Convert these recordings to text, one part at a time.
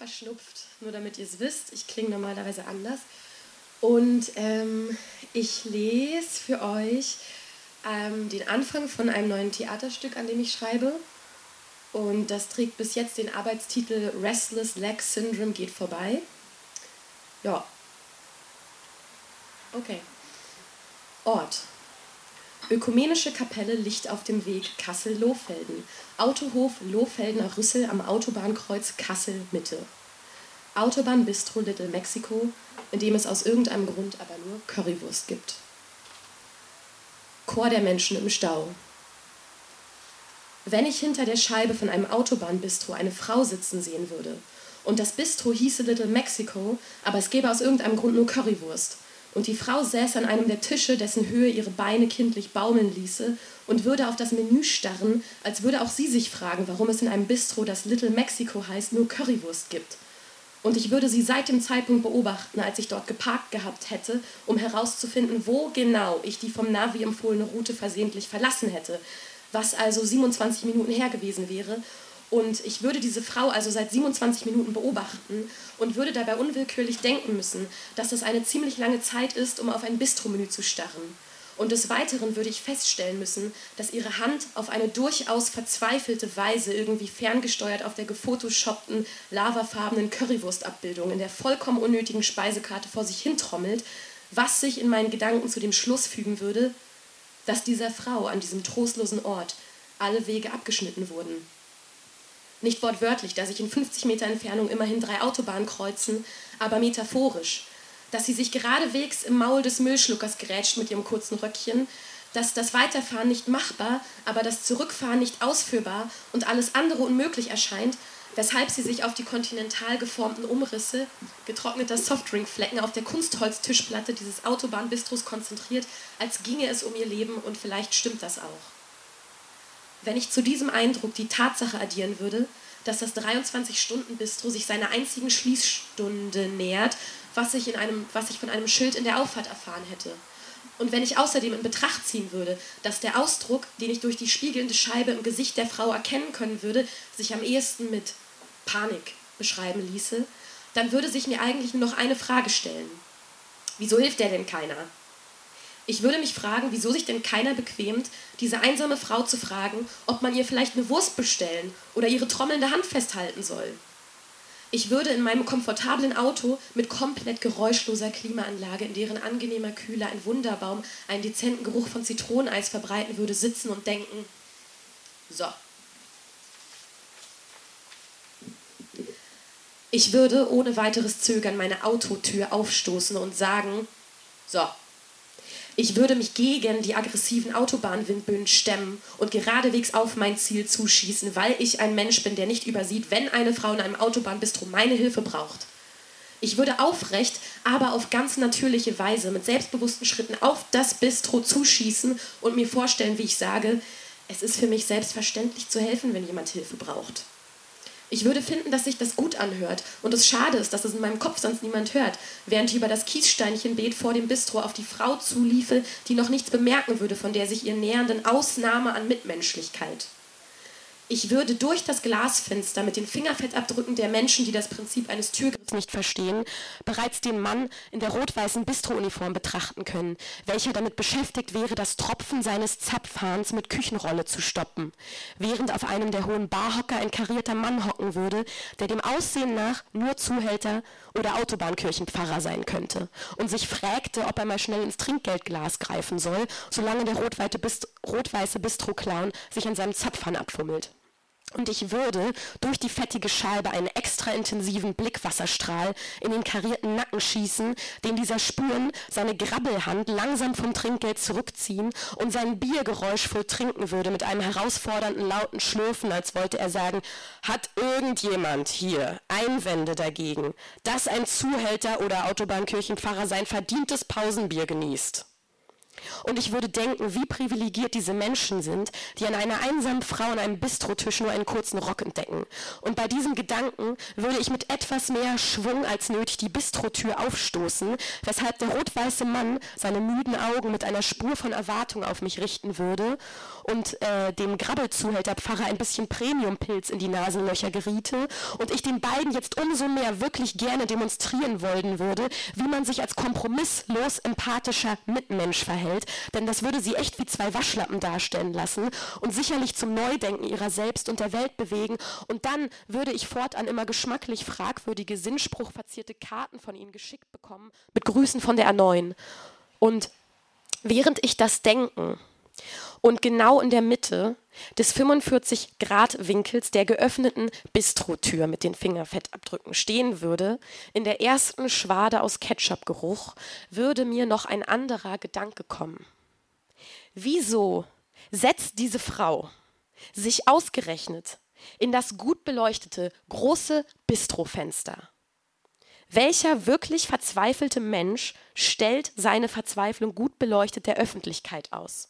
verschnupft, nur damit ihr es wisst. Ich klinge normalerweise anders. Und ähm, ich lese für euch ähm, den Anfang von einem neuen Theaterstück, an dem ich schreibe. Und das trägt bis jetzt den Arbeitstitel Restless Leg Syndrome geht vorbei. Ja. Okay. Ort. Ökumenische Kapelle Licht auf dem Weg Kassel-Lohfelden. Autohof Lohfeldener Rüssel am Autobahnkreuz Kassel-Mitte. Autobahnbistro Little Mexico, in dem es aus irgendeinem Grund aber nur Currywurst gibt. Chor der Menschen im Stau. Wenn ich hinter der Scheibe von einem Autobahnbistro eine Frau sitzen sehen würde und das Bistro hieße Little Mexico, aber es gäbe aus irgendeinem Grund nur Currywurst, und die Frau säß an einem der Tische, dessen Höhe ihre Beine kindlich baumeln ließe, und würde auf das Menü starren, als würde auch sie sich fragen, warum es in einem Bistro, das Little Mexico heißt, nur Currywurst gibt. Und ich würde sie seit dem Zeitpunkt beobachten, als ich dort geparkt gehabt hätte, um herauszufinden, wo genau ich die vom Navi empfohlene Route versehentlich verlassen hätte, was also 27 Minuten her gewesen wäre. Und ich würde diese Frau also seit 27 Minuten beobachten und würde dabei unwillkürlich denken müssen, dass das eine ziemlich lange Zeit ist, um auf ein Bistromenü zu starren. Und des Weiteren würde ich feststellen müssen, dass ihre Hand auf eine durchaus verzweifelte Weise irgendwie ferngesteuert auf der gefotoshoppten, lavafarbenen Currywurstabbildung in der vollkommen unnötigen Speisekarte vor sich hintrommelt, was sich in meinen Gedanken zu dem Schluss fügen würde, dass dieser Frau an diesem trostlosen Ort alle Wege abgeschnitten wurden. Nicht wortwörtlich, da sich in 50 Meter Entfernung immerhin drei Autobahnen kreuzen, aber metaphorisch, dass sie sich geradewegs im Maul des Müllschluckers gerätscht mit ihrem kurzen Röckchen, dass das Weiterfahren nicht machbar, aber das Zurückfahren nicht ausführbar und alles andere unmöglich erscheint, weshalb sie sich auf die kontinental geformten Umrisse getrockneter Softdrinkflecken auf der Kunstholztischplatte dieses Autobahnbistros konzentriert, als ginge es um ihr Leben und vielleicht stimmt das auch. Wenn ich zu diesem Eindruck die Tatsache addieren würde, dass das 23-Stunden-Bistro sich seiner einzigen Schließstunde nähert was ich, in einem, was ich von einem Schild in der Auffahrt erfahren hätte. Und wenn ich außerdem in Betracht ziehen würde, dass der Ausdruck, den ich durch die spiegelnde Scheibe im Gesicht der Frau erkennen können würde, sich am ehesten mit Panik beschreiben ließe, dann würde sich mir eigentlich nur noch eine Frage stellen. Wieso hilft der denn keiner? Ich würde mich fragen, wieso sich denn keiner bequemt, diese einsame Frau zu fragen, ob man ihr vielleicht eine Wurst bestellen oder ihre trommelnde Hand festhalten soll. Ich würde in meinem komfortablen Auto mit komplett geräuschloser Klimaanlage, in deren angenehmer Kühle ein Wunderbaum einen dezenten Geruch von Zitroneneis verbreiten würde, sitzen und denken, so. Ich würde ohne weiteres Zögern meine Autotür aufstoßen und sagen, so, ich würde mich gegen die aggressiven Autobahnwindböen stemmen und geradewegs auf mein Ziel zuschießen, weil ich ein Mensch bin, der nicht übersieht, wenn eine Frau in einem Autobahnbistro meine Hilfe braucht. Ich würde aufrecht, aber auf ganz natürliche Weise mit selbstbewussten Schritten auf das Bistro zuschießen und mir vorstellen, wie ich sage, es ist für mich selbstverständlich zu helfen, wenn jemand Hilfe braucht. Ich würde finden, dass sich das gut anhört und es schade ist, dass es in meinem Kopf sonst niemand hört, während ich über das Kiessteinchenbeet vor dem Bistro auf die Frau zuliefe, die noch nichts bemerken würde von der sich ihr nähernden Ausnahme an Mitmenschlichkeit. Ich würde durch das Glasfenster mit den Fingerfettabdrücken der Menschen, die das Prinzip eines Türgriffs nicht verstehen, bereits den Mann in der rot-weißen Bistrouniform betrachten können, welcher damit beschäftigt wäre, das Tropfen seines Zapfhahns mit Küchenrolle zu stoppen, während auf einem der hohen Barhocker ein karierter Mann hocken würde, der dem Aussehen nach nur Zuhälter oder Autobahnkirchenpfarrer sein könnte und sich fragte, ob er mal schnell ins Trinkgeldglas greifen soll, solange der rot-weiße Bistro-Clown sich an seinem Zapfhahn abfummelt. Und ich würde durch die fettige Scheibe einen extra intensiven Blickwasserstrahl in den karierten Nacken schießen, den dieser spüren, seine Grabbelhand langsam vom Trinkgeld zurückziehen und sein Biergeräusch voll trinken würde mit einem herausfordernden lauten Schlürfen, als wollte er sagen, hat irgendjemand hier Einwände dagegen, dass ein Zuhälter oder Autobahnkirchenpfarrer sein verdientes Pausenbier genießt? Und ich würde denken, wie privilegiert diese Menschen sind, die an einer einsamen Frau an einem Bistrotisch nur einen kurzen Rock entdecken. Und bei diesem Gedanken würde ich mit etwas mehr Schwung als nötig die Bistrotür aufstoßen, weshalb der rot-weiße Mann seine müden Augen mit einer Spur von Erwartung auf mich richten würde und äh, dem Grabbelzuhälterpfarrer ein bisschen Premiumpilz in die Nasenlöcher geriete und ich den beiden jetzt umso mehr wirklich gerne demonstrieren wollen würde, wie man sich als kompromisslos empathischer Mitmensch verhält hält, denn das würde sie echt wie zwei Waschlappen darstellen lassen und sicherlich zum Neudenken ihrer selbst und der Welt bewegen. Und dann würde ich fortan immer geschmacklich fragwürdige, sinnspruchverzierte Karten von ihnen geschickt bekommen, mit Grüßen von der A9. Und während ich das denken und genau in der Mitte des 45-Grad-Winkels der geöffneten Bistrotür mit den Fingerfettabdrücken stehen würde, in der ersten Schwade aus Ketchupgeruch, würde mir noch ein anderer Gedanke kommen. Wieso setzt diese Frau sich ausgerechnet in das gut beleuchtete große Bistrofenster? Welcher wirklich verzweifelte Mensch stellt seine Verzweiflung gut beleuchtet der Öffentlichkeit aus?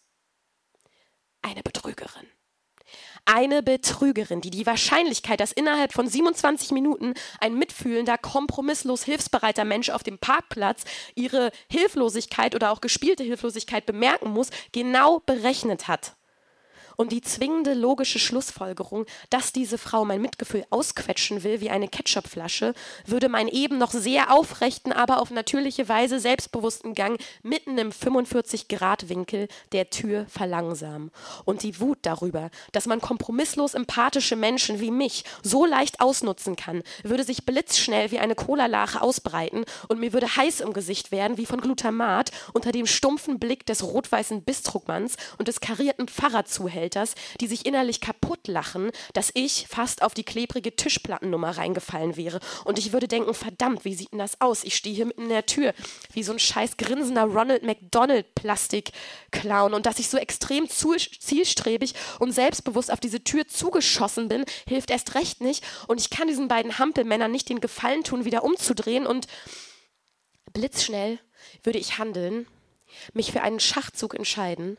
Eine Betrügerin. Eine Betrügerin, die die Wahrscheinlichkeit, dass innerhalb von 27 Minuten ein mitfühlender, kompromisslos hilfsbereiter Mensch auf dem Parkplatz ihre Hilflosigkeit oder auch gespielte Hilflosigkeit bemerken muss, genau berechnet hat und die zwingende logische Schlussfolgerung, dass diese Frau mein Mitgefühl ausquetschen will wie eine Ketchupflasche, würde meinen eben noch sehr aufrechten, aber auf natürliche Weise selbstbewussten Gang mitten im 45-Grad-Winkel der Tür verlangsamen. Und die Wut darüber, dass man kompromisslos empathische Menschen wie mich so leicht ausnutzen kann, würde sich blitzschnell wie eine Colalache ausbreiten und mir würde heiß im Gesicht werden wie von Glutamat unter dem stumpfen Blick des rot-weißen Bistruckmanns und des karierten Pfarrerzuhälters Haushälters, die sich innerlich kaputt lachen, dass ich fast auf die klebrige Tischplattennummer reingefallen wäre. Und ich würde denken, verdammt, wie sieht denn das aus? Ich stehe hier mitten in der Tür, wie so ein scheiß grinsender Ronald McDonald Plastik-Clown. Und dass ich so extrem zielstrebig und selbstbewusst auf diese Tür zugeschossen bin, hilft erst recht nicht. Und ich kann diesen beiden Hampelmännern nicht den Gefallen tun, wieder umzudrehen. Und blitzschnell würde ich handeln, mich für einen Schachzug entscheiden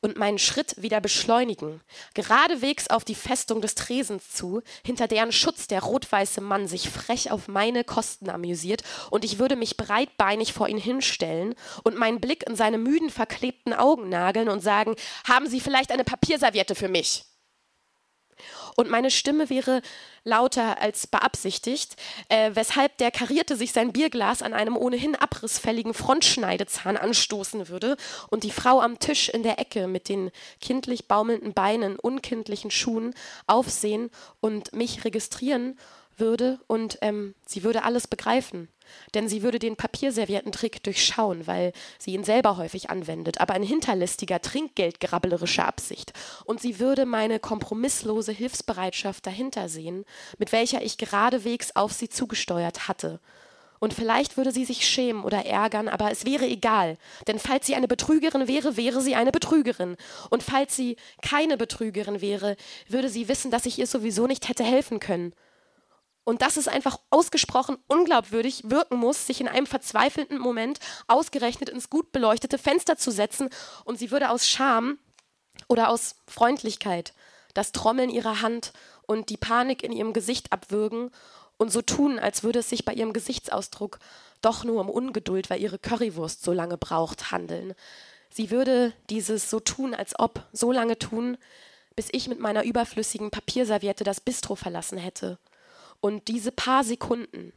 und meinen Schritt wieder beschleunigen, geradewegs auf die Festung des Tresens zu, hinter deren Schutz der rot-weiße Mann sich frech auf meine Kosten amüsiert, und ich würde mich breitbeinig vor ihn hinstellen und meinen Blick in seine müden, verklebten Augen nageln und sagen, haben Sie vielleicht eine Papierserviette für mich? Und meine Stimme wäre lauter als beabsichtigt, äh, weshalb der Karierte sich sein Bierglas an einem ohnehin abrissfälligen Frontschneidezahn anstoßen würde und die Frau am Tisch in der Ecke mit den kindlich baumelnden Beinen, unkindlichen Schuhen aufsehen und mich registrieren würde und ähm, sie würde alles begreifen. Denn sie würde den Papierservietten-Trick durchschauen, weil sie ihn selber häufig anwendet, aber in hinterlistiger, trinkgeldgrabbelerischer Absicht. Und sie würde meine kompromisslose Hilfsbereitschaft dahinter sehen, mit welcher ich geradewegs auf sie zugesteuert hatte. Und vielleicht würde sie sich schämen oder ärgern, aber es wäre egal. Denn falls sie eine Betrügerin wäre, wäre sie eine Betrügerin. Und falls sie keine Betrügerin wäre, würde sie wissen, dass ich ihr sowieso nicht hätte helfen können und dass es einfach ausgesprochen unglaubwürdig wirken muss, sich in einem verzweifelten Moment ausgerechnet ins gut beleuchtete Fenster zu setzen und sie würde aus Scham oder aus Freundlichkeit das Trommeln ihrer Hand und die Panik in ihrem Gesicht abwürgen und so tun, als würde es sich bei ihrem Gesichtsausdruck doch nur um Ungeduld, weil ihre Currywurst so lange braucht, handeln. Sie würde dieses so tun, als ob, so lange tun, bis ich mit meiner überflüssigen Papierserviette das Bistro verlassen hätte. Und diese paar Sekunden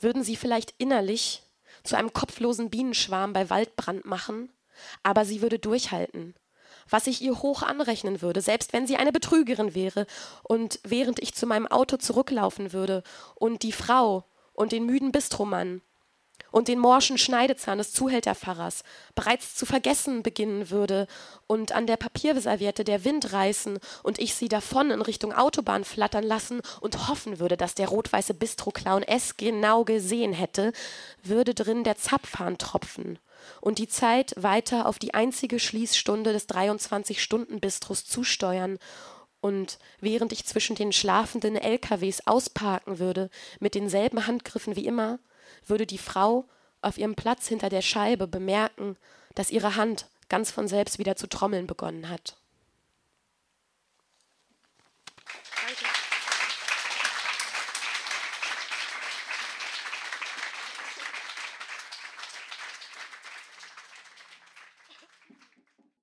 würden sie vielleicht innerlich zu einem kopflosen Bienenschwarm bei Waldbrand machen, aber sie würde durchhalten, was ich ihr hoch anrechnen würde, selbst wenn sie eine Betrügerin wäre, und während ich zu meinem Auto zurücklaufen würde und die Frau und den müden Bistromann und den morschen Schneidezahn des Zuhälterpfarrers bereits zu vergessen beginnen würde und an der Papierserviette der Wind reißen und ich sie davon in Richtung Autobahn flattern lassen und hoffen würde, dass der rot-weiße Bistro-Clown es genau gesehen hätte, würde drin der Zapfhahn tropfen und die Zeit weiter auf die einzige Schließstunde des 23-Stunden-Bistros zusteuern und während ich zwischen den schlafenden LKWs ausparken würde, mit denselben Handgriffen wie immer, würde die Frau auf ihrem Platz hinter der Scheibe bemerken, dass ihre Hand ganz von selbst wieder zu trommeln begonnen hat.